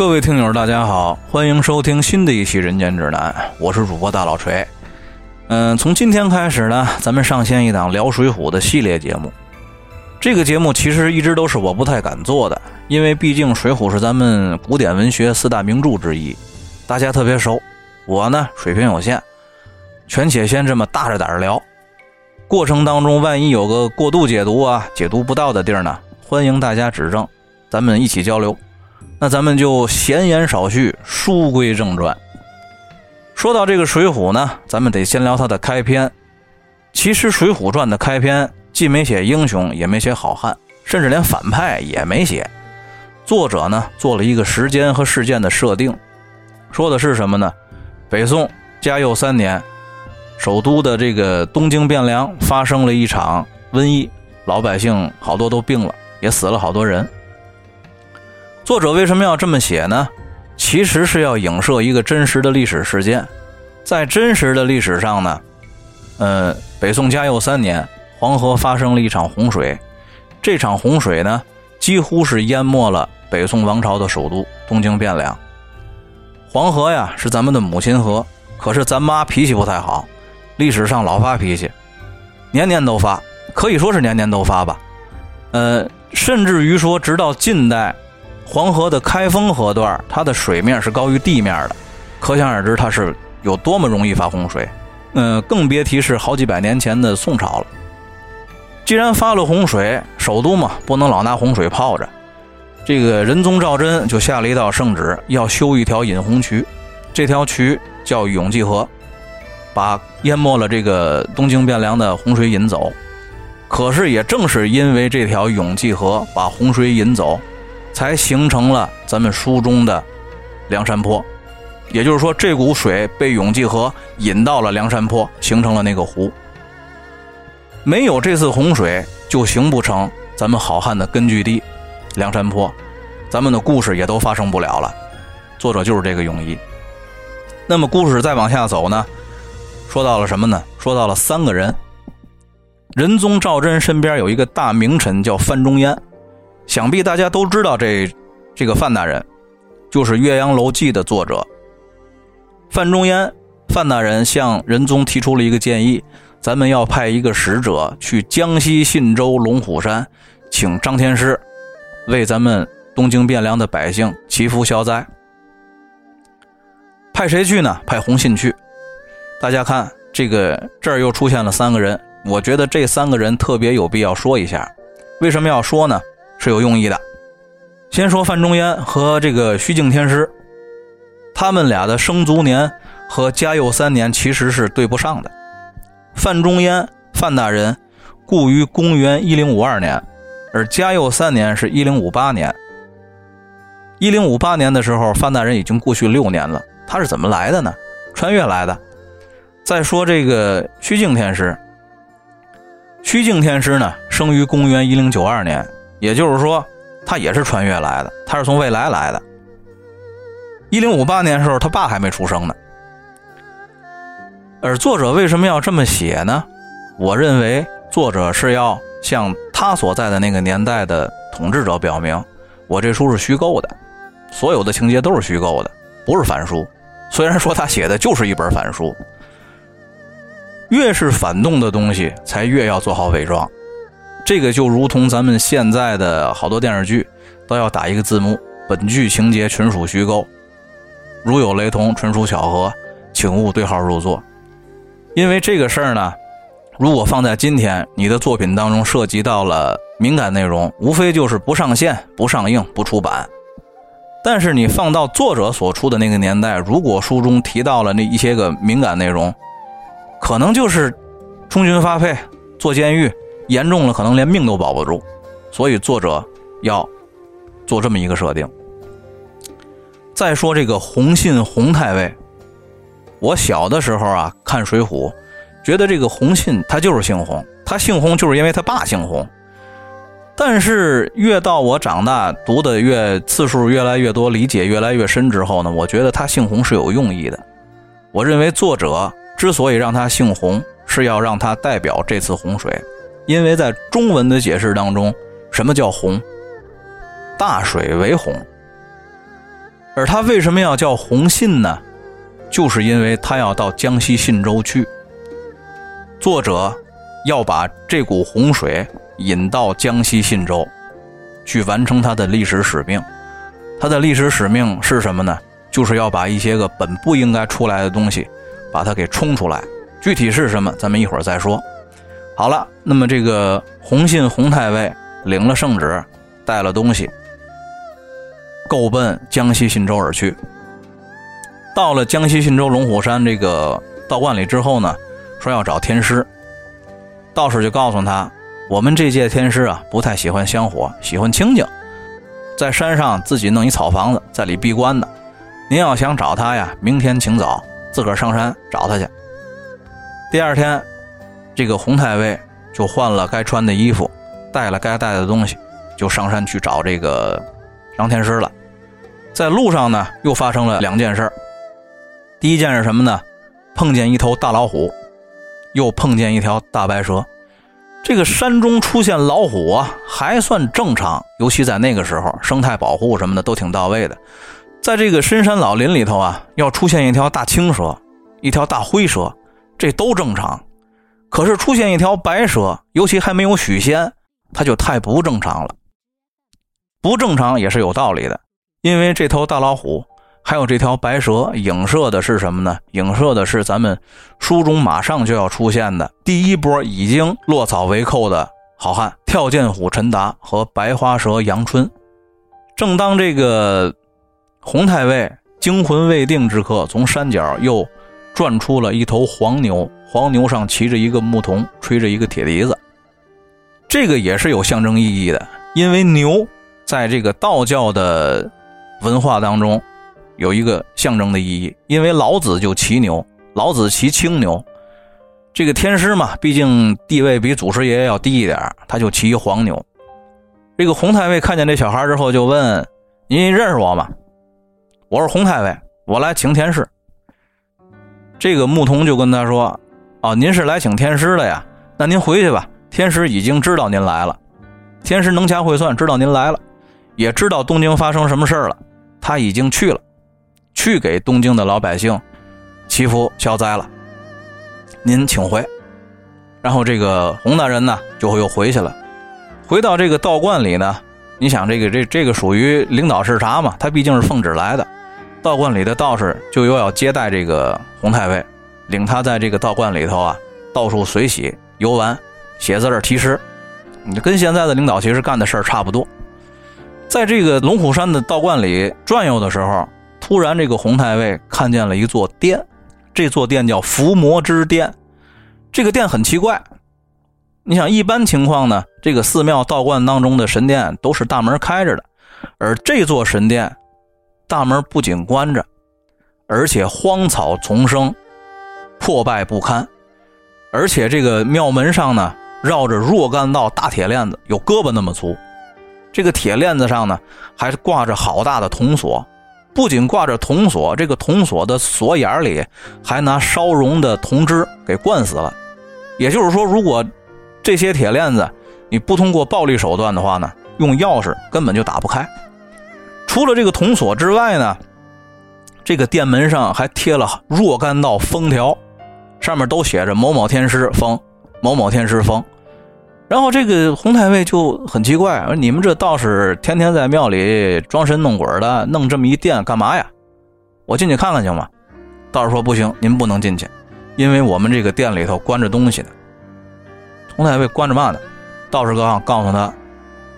各位听友，大家好，欢迎收听新的一期《人间指南》，我是主播大老锤。嗯，从今天开始呢，咱们上线一档聊《水浒》的系列节目。这个节目其实一直都是我不太敢做的，因为毕竟《水浒》是咱们古典文学四大名著之一，大家特别熟。我呢，水平有限，权且先这么大着胆聊。过程当中，万一有个过度解读啊、解读不到的地儿呢，欢迎大家指正，咱们一起交流。那咱们就闲言少叙，书归正传。说到这个《水浒》呢，咱们得先聊它的开篇。其实《水浒传》的开篇既没写英雄，也没写好汉，甚至连反派也没写。作者呢做了一个时间和事件的设定，说的是什么呢？北宋嘉佑三年，首都的这个东京汴梁发生了一场瘟疫，老百姓好多都病了，也死了好多人。作者为什么要这么写呢？其实是要影射一个真实的历史事件。在真实的历史上呢，呃，北宋嘉佑三年，黄河发生了一场洪水。这场洪水呢，几乎是淹没了北宋王朝的首都东京汴梁。黄河呀，是咱们的母亲河，可是咱妈脾气不太好，历史上老发脾气，年年都发，可以说是年年都发吧。呃，甚至于说，直到近代。黄河的开封河段，它的水面是高于地面的，可想而知它是有多么容易发洪水。嗯，更别提是好几百年前的宋朝了。既然发了洪水，首都嘛不能老拿洪水泡着，这个仁宗赵祯就下了一道圣旨，要修一条引洪渠，这条渠叫永济河，把淹没了这个东京汴梁的洪水引走。可是也正是因为这条永济河把洪水引走。才形成了咱们书中的梁山坡，也就是说，这股水被永济河引到了梁山坡，形成了那个湖。没有这次洪水，就形不成咱们好汉的根据地梁山坡，咱们的故事也都发生不了了。作者就是这个用意。那么故事再往下走呢？说到了什么呢？说到了三个人。仁宗赵祯身边有一个大名臣叫范仲淹。想必大家都知道这这个范大人，就是《岳阳楼记》的作者范仲淹。范大人向仁宗提出了一个建议：咱们要派一个使者去江西信州龙虎山，请张天师为咱们东京汴梁的百姓祈福消灾。派谁去呢？派洪信去。大家看，这个这儿又出现了三个人，我觉得这三个人特别有必要说一下。为什么要说呢？是有用意的。先说范仲淹和这个虚敬天师，他们俩的生卒年和嘉佑三年其实是对不上的。范仲淹范大人故于公元一零五二年，而嘉佑三年是一零五八年。一零五八年的时候，范大人已经过去六年了。他是怎么来的呢？穿越来的。再说这个虚静天师，虚静天师呢，生于公元一零九二年。也就是说，他也是穿越来的，他是从未来来的。一零五八年时候，他爸还没出生呢。而作者为什么要这么写呢？我认为作者是要向他所在的那个年代的统治者表明，我这书是虚构的，所有的情节都是虚构的，不是反书。虽然说他写的就是一本反书，越是反动的东西，才越要做好伪装。这个就如同咱们现在的好多电视剧都要打一个字幕，本剧情节纯属虚构，如有雷同，纯属巧合，请勿对号入座。因为这个事儿呢，如果放在今天，你的作品当中涉及到了敏感内容，无非就是不上线、不上映、不出版。但是你放到作者所处的那个年代，如果书中提到了那一些个敏感内容，可能就是充军发配、坐监狱。严重了，可能连命都保不住，所以作者要做这么一个设定。再说这个洪信洪太尉，我小的时候啊看《水浒》，觉得这个洪信他就是姓洪，他姓洪就是因为他爸姓洪。但是越到我长大，读的越次数越来越多，理解越来越深之后呢，我觉得他姓洪是有用意的。我认为作者之所以让他姓洪，是要让他代表这次洪水。因为在中文的解释当中，什么叫洪？大水为洪。而他为什么要叫洪信呢？就是因为他要到江西信州去。作者要把这股洪水引到江西信州，去完成他的历史使命。他的历史使命是什么呢？就是要把一些个本不应该出来的东西，把它给冲出来。具体是什么，咱们一会儿再说。好了，那么这个洪信洪太尉领了圣旨，带了东西，够奔江西信州而去。到了江西信州龙虎山这个道观里之后呢，说要找天师。道士就告诉他，我们这届天师啊，不太喜欢香火，喜欢清静，在山上自己弄一草房子，在里闭关的。您要想找他呀，明天请早，自个儿上山找他去。第二天，这个洪太尉就换了该穿的衣服，带了该带的东西，就上山去找这个张天师了。在路上呢，又发生了两件事。第一件是什么呢？碰见一头大老虎，又碰见一条大白蛇。这个山中出现老虎啊，还算正常，尤其在那个时候，生态保护什么的都挺到位的。在这个深山老林里头啊，要出现一条大青蛇，一条大灰蛇，这都正常。可是出现一条白蛇，尤其还没有许仙，它就太不正常了。不正常也是有道理的，因为这头大老虎还有这条白蛇，影射的是什么呢？影射的是咱们书中马上就要出现的第一波已经落草为寇的好汉——跳涧虎陈达和白花蛇杨春。正当这个。洪太尉惊魂未定之刻，从山脚又转出了一头黄牛，黄牛上骑着一个牧童，吹着一个铁笛子。这个也是有象征意义的，因为牛在这个道教的文化当中有一个象征的意义。因为老子就骑牛，老子骑青牛。这个天师嘛，毕竟地位比祖师爷要低一点，他就骑黄牛。这个洪太尉看见这小孩之后，就问：“您认识我吗？”我是洪太尉，我来请天师。这个牧童就跟他说：“哦，您是来请天师的呀？那您回去吧。天师已经知道您来了，天师能掐会算，知道您来了，也知道东京发生什么事了。他已经去了，去给东京的老百姓祈福消灾了。您请回。然后这个洪大人呢，就又回去了。回到这个道观里呢，你想，这个这这个属于领导视察嘛？他毕竟是奉旨来的。”道观里的道士就又要接待这个洪太尉，领他在这个道观里头啊到处随喜游玩、写字儿、题诗，你跟现在的领导其实干的事儿差不多。在这个龙虎山的道观里转悠的时候，突然这个洪太尉看见了一座殿，这座殿叫伏魔之殿。这个殿很奇怪，你想一般情况呢，这个寺庙道观当中的神殿都是大门开着的，而这座神殿。大门不仅关着，而且荒草丛生，破败不堪。而且这个庙门上呢，绕着若干道大铁链子，有胳膊那么粗。这个铁链子上呢，还挂着好大的铜锁。不仅挂着铜锁，这个铜锁的锁眼里还拿烧熔的铜汁给灌死了。也就是说，如果这些铁链子你不通过暴力手段的话呢，用钥匙根本就打不开。除了这个铜锁之外呢，这个殿门上还贴了若干道封条，上面都写着“某某天师封，某某天师封”。然后这个洪太尉就很奇怪，说：“你们这道士天天在庙里装神弄鬼的，弄这么一殿干嘛呀？我进去看看行吗？”道士说：“不行，您不能进去，因为我们这个殿里头关着东西呢。”洪太尉关着嘛呢？道士告告诉他，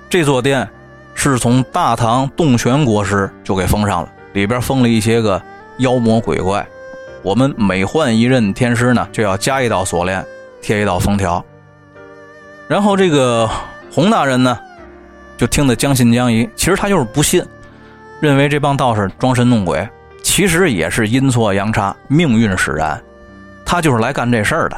这座殿。是从大唐洞玄国师就给封上了，里边封了一些个妖魔鬼怪。我们每换一任天师呢，就要加一道锁链，贴一道封条。然后这个洪大人呢，就听得将信将疑。其实他就是不信，认为这帮道士装神弄鬼，其实也是阴错阳差，命运使然。他就是来干这事儿的。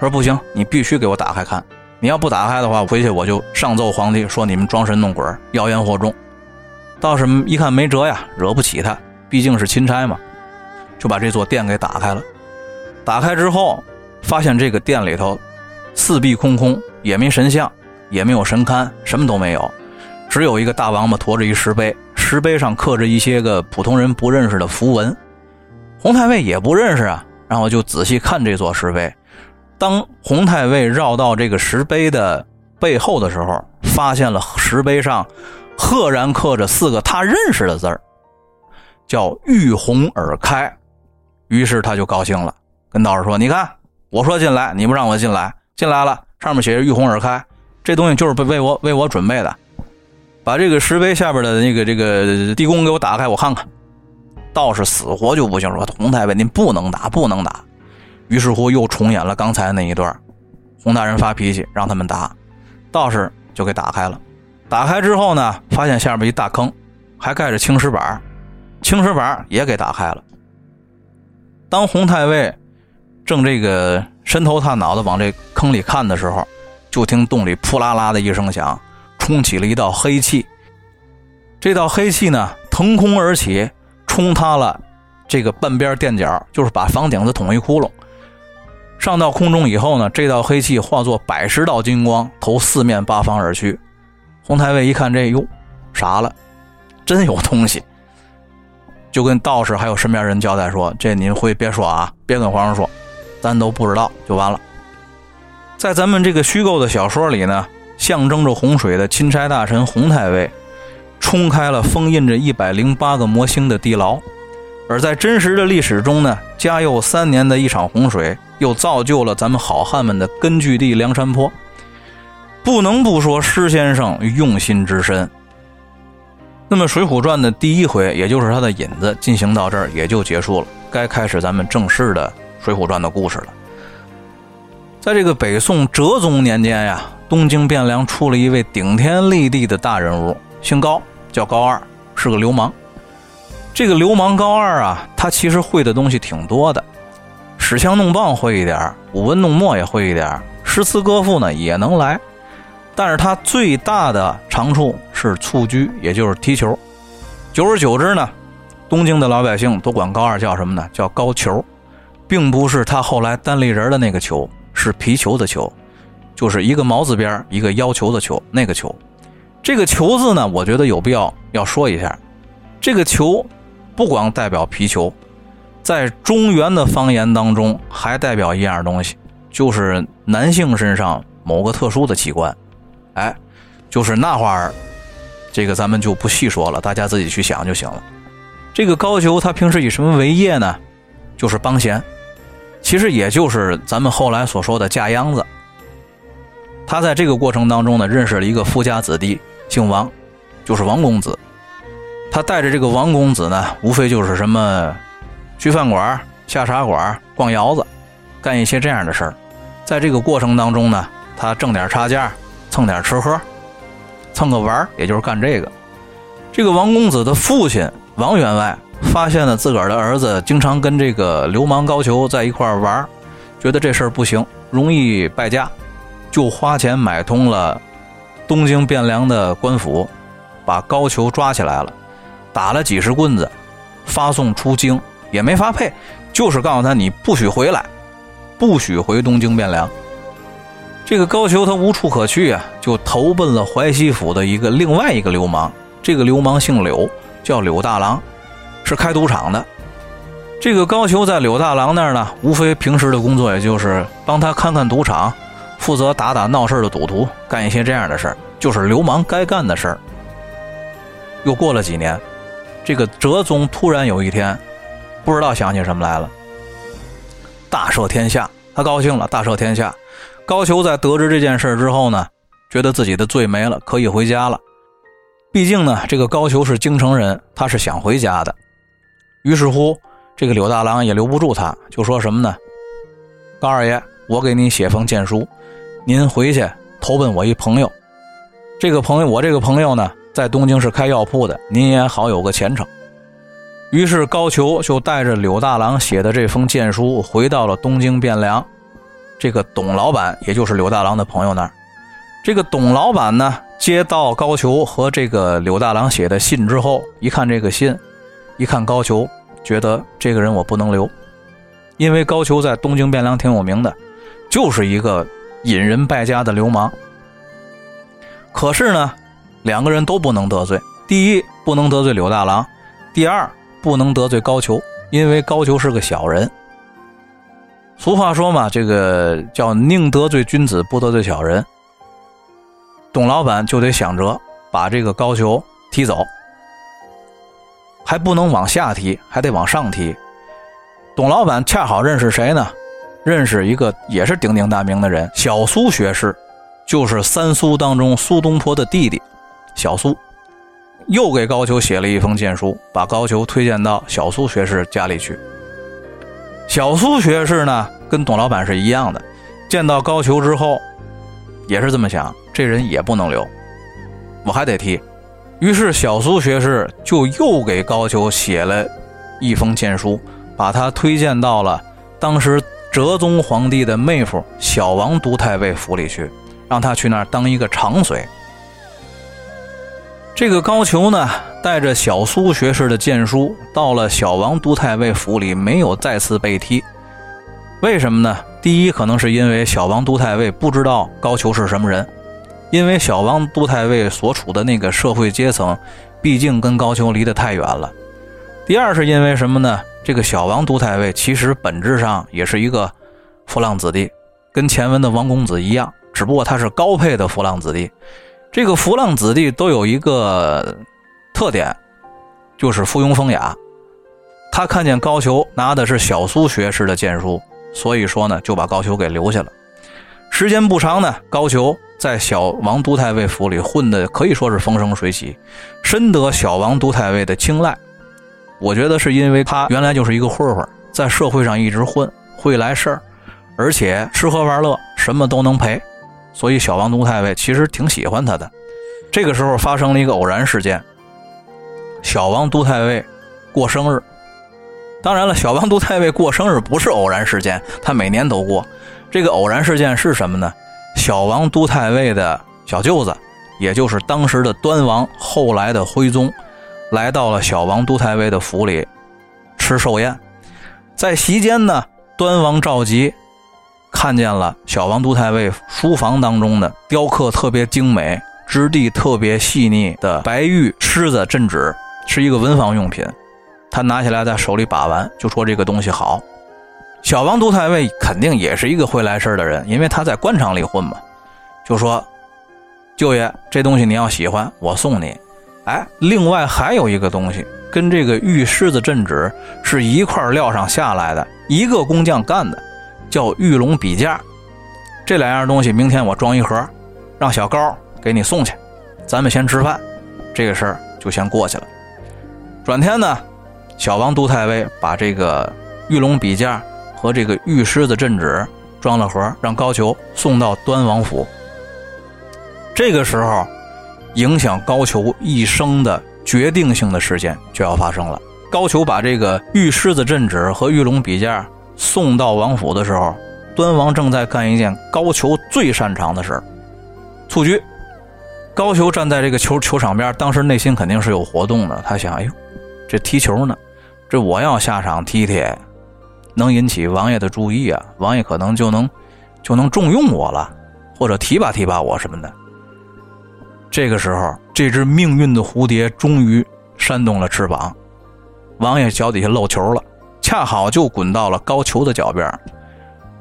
说不行，你必须给我打开看。你要不打开的话，回去我就上奏皇帝，说你们装神弄鬼、妖言惑众。道士一看没辙呀，惹不起他，毕竟是钦差嘛，就把这座殿给打开了。打开之后，发现这个殿里头四壁空空，也没神像，也没有神龛，什么都没有，只有一个大王八驮着一石碑，石碑上刻着一些个普通人不认识的符文，洪太尉也不认识啊。然后就仔细看这座石碑。当洪太尉绕到这个石碑的背后的时候，发现了石碑上赫然刻着四个他认识的字儿，叫“玉红耳开”。于是他就高兴了，跟道士说：“你看，我说进来，你不让我进来，进来了，上面写着‘玉红耳开’，这东西就是为为我为我准备的。把这个石碑下边的那个这个地宫给我打开，我看看。”道士死活就不行，说：“洪太尉，您不能打，不能打。”于是乎又重演了刚才那一段。洪大人发脾气，让他们打，道士就给打开了。打开之后呢，发现下边一大坑，还盖着青石板，青石板也给打开了。当洪太尉正这个伸头探脑的往这坑里看的时候，就听洞里扑啦啦的一声响，冲起了一道黑气。这道黑气呢，腾空而起。冲塌了这个半边垫脚，就是把房顶子捅一窟窿。上到空中以后呢，这道黑气化作百十道金光，投四面八方而去。洪太尉一看这，哟，傻了，真有东西，就跟道士还有身边人交代说：“这您回别说啊，别跟皇上说，咱都不知道就完了。”在咱们这个虚构的小说里呢，象征着洪水的钦差大臣洪太尉。冲开了封印着一百零八个魔星的地牢，而在真实的历史中呢，嘉佑三年的一场洪水又造就了咱们好汉们的根据地梁山泊。不能不说施先生用心之深。那么《水浒传》的第一回，也就是它的引子，进行到这儿也就结束了，该开始咱们正式的《水浒传》的故事了。在这个北宋哲宗年间呀，东京汴梁出了一位顶天立地的大人物。姓高，叫高二，是个流氓。这个流氓高二啊，他其实会的东西挺多的，使枪弄棒会一点舞文弄墨也会一点诗词歌赋呢也能来。但是他最大的长处是蹴鞠，也就是踢球。久而久之呢，东京的老百姓都管高二叫什么呢？叫高球，并不是他后来单立人的那个球，是皮球的球，就是一个毛字边一个要求的求，那个球。这个“球”字呢，我觉得有必要要说一下。这个“球”不光代表皮球，在中原的方言当中还代表一样东西，就是男性身上某个特殊的器官。哎，就是那会儿，这个咱们就不细说了，大家自己去想就行了。这个高俅他平时以什么为业呢？就是帮闲，其实也就是咱们后来所说的架秧子。他在这个过程当中呢，认识了一个富家子弟。姓王，就是王公子。他带着这个王公子呢，无非就是什么去饭馆、下茶馆、逛窑子，干一些这样的事儿。在这个过程当中呢，他挣点差价，蹭点吃喝，蹭个玩也就是干这个。这个王公子的父亲王员外发现了自个儿的儿子经常跟这个流氓高俅在一块玩，觉得这事儿不行，容易败家，就花钱买通了。东京汴梁的官府把高俅抓起来了，打了几十棍子，发送出京也没发配，就是告诉他你不许回来，不许回东京汴梁。这个高俅他无处可去啊，就投奔了淮西府的一个另外一个流氓。这个流氓姓柳，叫柳大郎，是开赌场的。这个高俅在柳大郎那儿呢，无非平时的工作也就是帮他看看赌场。负责打打闹事的赌徒，干一些这样的事儿，就是流氓该干的事儿。又过了几年，这个哲宗突然有一天，不知道想起什么来了，大赦天下，他高兴了，大赦天下。高俅在得知这件事之后呢，觉得自己的罪没了，可以回家了。毕竟呢，这个高俅是京城人，他是想回家的。于是乎，这个柳大郎也留不住他，就说什么呢？高二爷，我给你写封荐书。您回去投奔我一朋友，这个朋友我这个朋友呢，在东京是开药铺的，您也好有个前程。于是高俅就带着柳大郎写的这封荐书回到了东京汴梁，这个董老板也就是柳大郎的朋友那儿。这个董老板呢，接到高俅和这个柳大郎写的信之后，一看这个信，一看高俅，觉得这个人我不能留，因为高俅在东京汴梁挺有名的，就是一个。引人败家的流氓，可是呢，两个人都不能得罪，第一，不能得罪柳大郎；第二，不能得罪高俅，因为高俅是个小人。俗话说嘛，这个叫宁得罪君子，不得罪小人。董老板就得想着把这个高俅踢走，还不能往下踢，还得往上踢。董老板恰好认识谁呢？认识一个也是鼎鼎大名的人，小苏学士，就是三苏当中苏东坡的弟弟，小苏。又给高俅写了一封荐书，把高俅推荐到小苏学士家里去。小苏学士呢，跟董老板是一样的，见到高俅之后，也是这么想，这人也不能留，我还得踢。于是小苏学士就又给高俅写了一封荐书，把他推荐到了当时哲宗皇帝的妹夫小王都太尉府里去，让他去那儿当一个长随。这个高俅呢，带着小苏学士的荐书到了小王都太尉府里，没有再次被踢。为什么呢？第一，可能是因为小王都太尉不知道高俅是什么人，因为小王都太尉所处的那个社会阶层，毕竟跟高俅离得太远了。第二，是因为什么呢？这个小王都太尉其实本质上也是一个浮浪子弟，跟前文的王公子一样，只不过他是高配的浮浪子弟。这个浮浪子弟都有一个特点，就是附庸风雅。他看见高俅拿的是小苏学士的荐书，所以说呢，就把高俅给留下了。时间不长呢，高俅在小王都太尉府里混的可以说是风生水起，深得小王都太尉的青睐。我觉得是因为他原来就是一个混混，在社会上一直混，会来事儿，而且吃喝玩乐什么都能陪。所以小王都太尉其实挺喜欢他的。这个时候发生了一个偶然事件，小王都太尉过生日。当然了，小王都太尉过生日不是偶然事件，他每年都过。这个偶然事件是什么呢？小王都太尉的小舅子，也就是当时的端王，后来的徽宗，来到了小王都太尉的府里吃寿宴。在席间呢，端王赵佶。看见了小王都太尉书房当中的雕刻特别精美、质地特别细腻的白玉狮子镇纸，是一个文房用品。他拿起来在手里把玩，就说这个东西好。小王都太尉肯定也是一个会来事的人，因为他在官场里混嘛，就说：“舅爷，这东西你要喜欢，我送你。哎，另外还有一个东西，跟这个玉狮子镇纸是一块料上下来的，一个工匠干的。”叫玉龙笔架，这两样东西明天我装一盒，让小高给你送去。咱们先吃饭，这个事儿就先过去了。转天呢，小王都太尉把这个玉龙笔架和这个玉狮子镇纸装了盒，让高俅送到端王府。这个时候，影响高俅一生的决定性的事件就要发生了。高俅把这个玉狮子镇纸和玉龙笔架。送到王府的时候，端王正在干一件高俅最擅长的事儿——蹴鞠。高俅站在这个球球场边，当时内心肯定是有活动的。他想：“哎呦，这踢球呢？这我要下场踢踢，能引起王爷的注意啊！王爷可能就能就能重用我了，或者提拔提拔我什么的。”这个时候，这只命运的蝴蝶终于扇动了翅膀，王爷脚底下漏球了。恰好就滚到了高俅的脚边，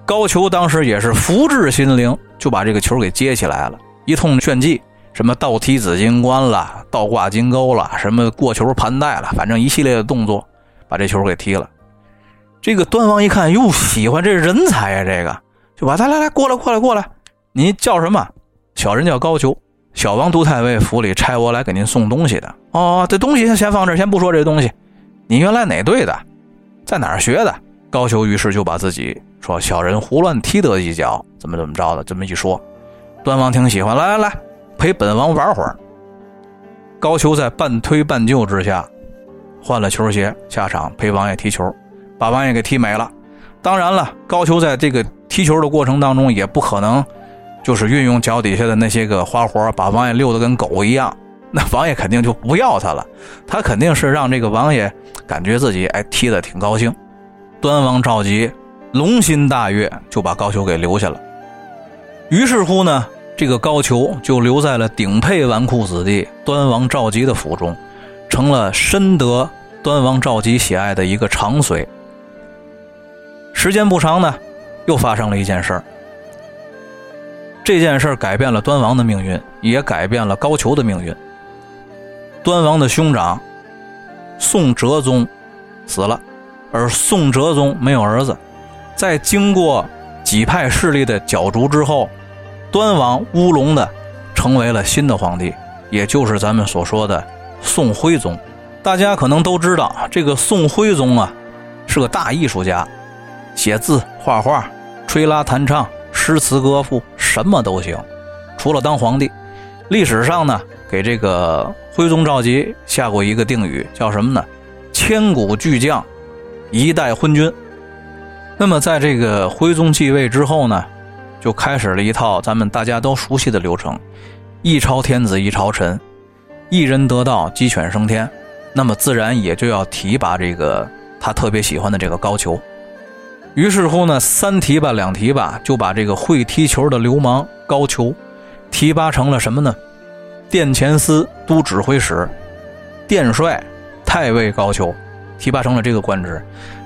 高俅当时也是福至心灵，就把这个球给接起来了，一通炫技，什么倒踢紫金冠了，倒挂金钩了，什么过球盘带了，反正一系列的动作，把这球给踢了。这个端王一看，哟，喜欢这人才呀，这个就把他来来过来过来过来，你叫什么？小人叫高俅，小王都太尉府里差我来给您送东西的。哦，这东西先放这，先不说这东西，你原来哪队的？在哪儿学的？高俅于是就把自己说：“小人胡乱踢得一脚，怎么怎么着的。”这么一说，端王挺喜欢，来来来，陪本王玩会儿。高俅在半推半就之下，换了球鞋下场陪王爷踢球，把王爷给踢没了。当然了，高俅在这个踢球的过程当中，也不可能就是运用脚底下的那些个花活，把王爷溜得跟狗一样。那王爷肯定就不要他了，他肯定是让这个王爷感觉自己哎踢得挺高兴。端王赵佶龙心大悦，就把高俅给留下了。于是乎呢，这个高俅就留在了顶配纨绔子弟端王赵佶的府中。成了深得端王赵佶喜爱的一个长随。时间不长呢，又发生了一件事儿。这件事儿改变了端王的命运，也改变了高俅的命运。端王的兄长宋哲宗死了，而宋哲宗没有儿子。在经过几派势力的角逐之后，端王乌龙的成为了新的皇帝，也就是咱们所说的宋徽宗。大家可能都知道，这个宋徽宗啊是个大艺术家，写字、画画、吹拉弹唱、诗词歌赋，什么都行，除了当皇帝。历史上呢，给这个。徽宗赵佶下过一个定语，叫什么呢？千古巨匠，一代昏君。那么，在这个徽宗继位之后呢，就开始了一套咱们大家都熟悉的流程：一朝天子一朝臣，一人得道鸡犬升天。那么，自然也就要提拔这个他特别喜欢的这个高俅。于是乎呢，三提拔两提拔，就把这个会踢球的流氓高俅提拔成了什么呢？殿前司都指挥使、殿帅、太尉高俅提拔成了这个官职。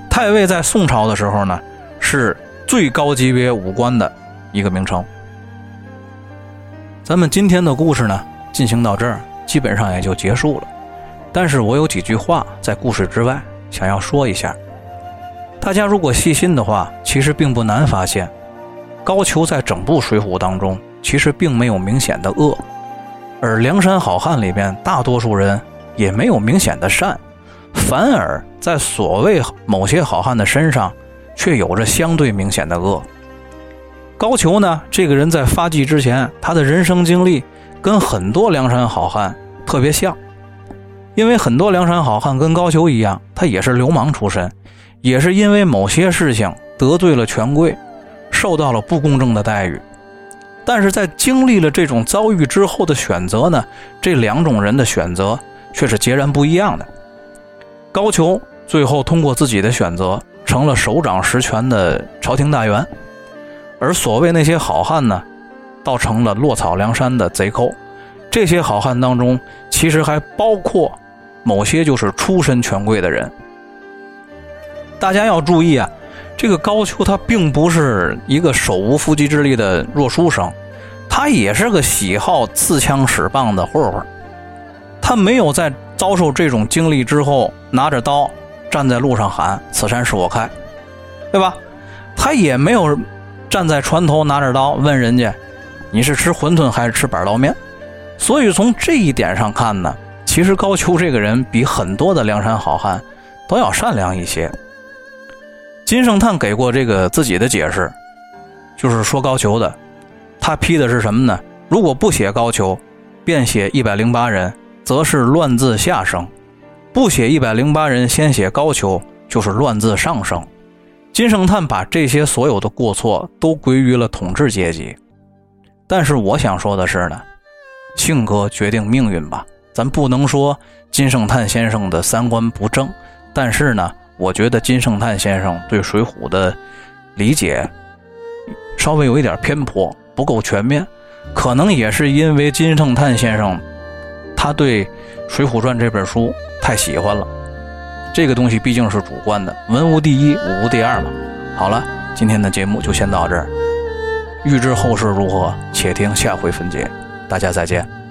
太尉在宋朝的时候呢，是最高级别武官的一个名称。咱们今天的故事呢，进行到这儿，基本上也就结束了。但是我有几句话在故事之外想要说一下。大家如果细心的话，其实并不难发现，高俅在整部《水浒》当中，其实并没有明显的恶。而梁山好汉里边，大多数人也没有明显的善，反而在所谓某些好汉的身上，却有着相对明显的恶。高俅呢，这个人在发迹之前，他的人生经历跟很多梁山好汉特别像，因为很多梁山好汉跟高俅一样，他也是流氓出身，也是因为某些事情得罪了权贵，受到了不公正的待遇。但是在经历了这种遭遇之后的选择呢，这两种人的选择却是截然不一样的。高俅最后通过自己的选择，成了手掌实权的朝廷大员，而所谓那些好汉呢，倒成了落草梁山的贼寇。这些好汉当中，其实还包括某些就是出身权贵的人。大家要注意啊。这个高俅他并不是一个手无缚鸡之力的弱书生，他也是个喜好刺枪使棒的混混。他没有在遭受这种经历之后，拿着刀站在路上喊“此山是我开”，对吧？他也没有站在船头拿着刀问人家：“你是吃馄饨还是吃板刀面？”所以从这一点上看呢，其实高俅这个人比很多的梁山好汉都要善良一些。金圣叹给过这个自己的解释，就是说高俅的，他批的是什么呢？如果不写高俅，便写一百零八人，则是乱字下生；不写一百零八人，先写高俅，就是乱字上生。金圣叹把这些所有的过错都归于了统治阶级。但是我想说的是呢，性格决定命运吧，咱不能说金圣叹先生的三观不正，但是呢。我觉得金圣叹先生对《水浒》的理解稍微有一点偏颇，不够全面，可能也是因为金圣叹先生他对《水浒传》这本书太喜欢了。这个东西毕竟是主观的，文无第一，武无第二嘛。好了，今天的节目就先到这儿，欲知后事如何，且听下回分解。大家再见。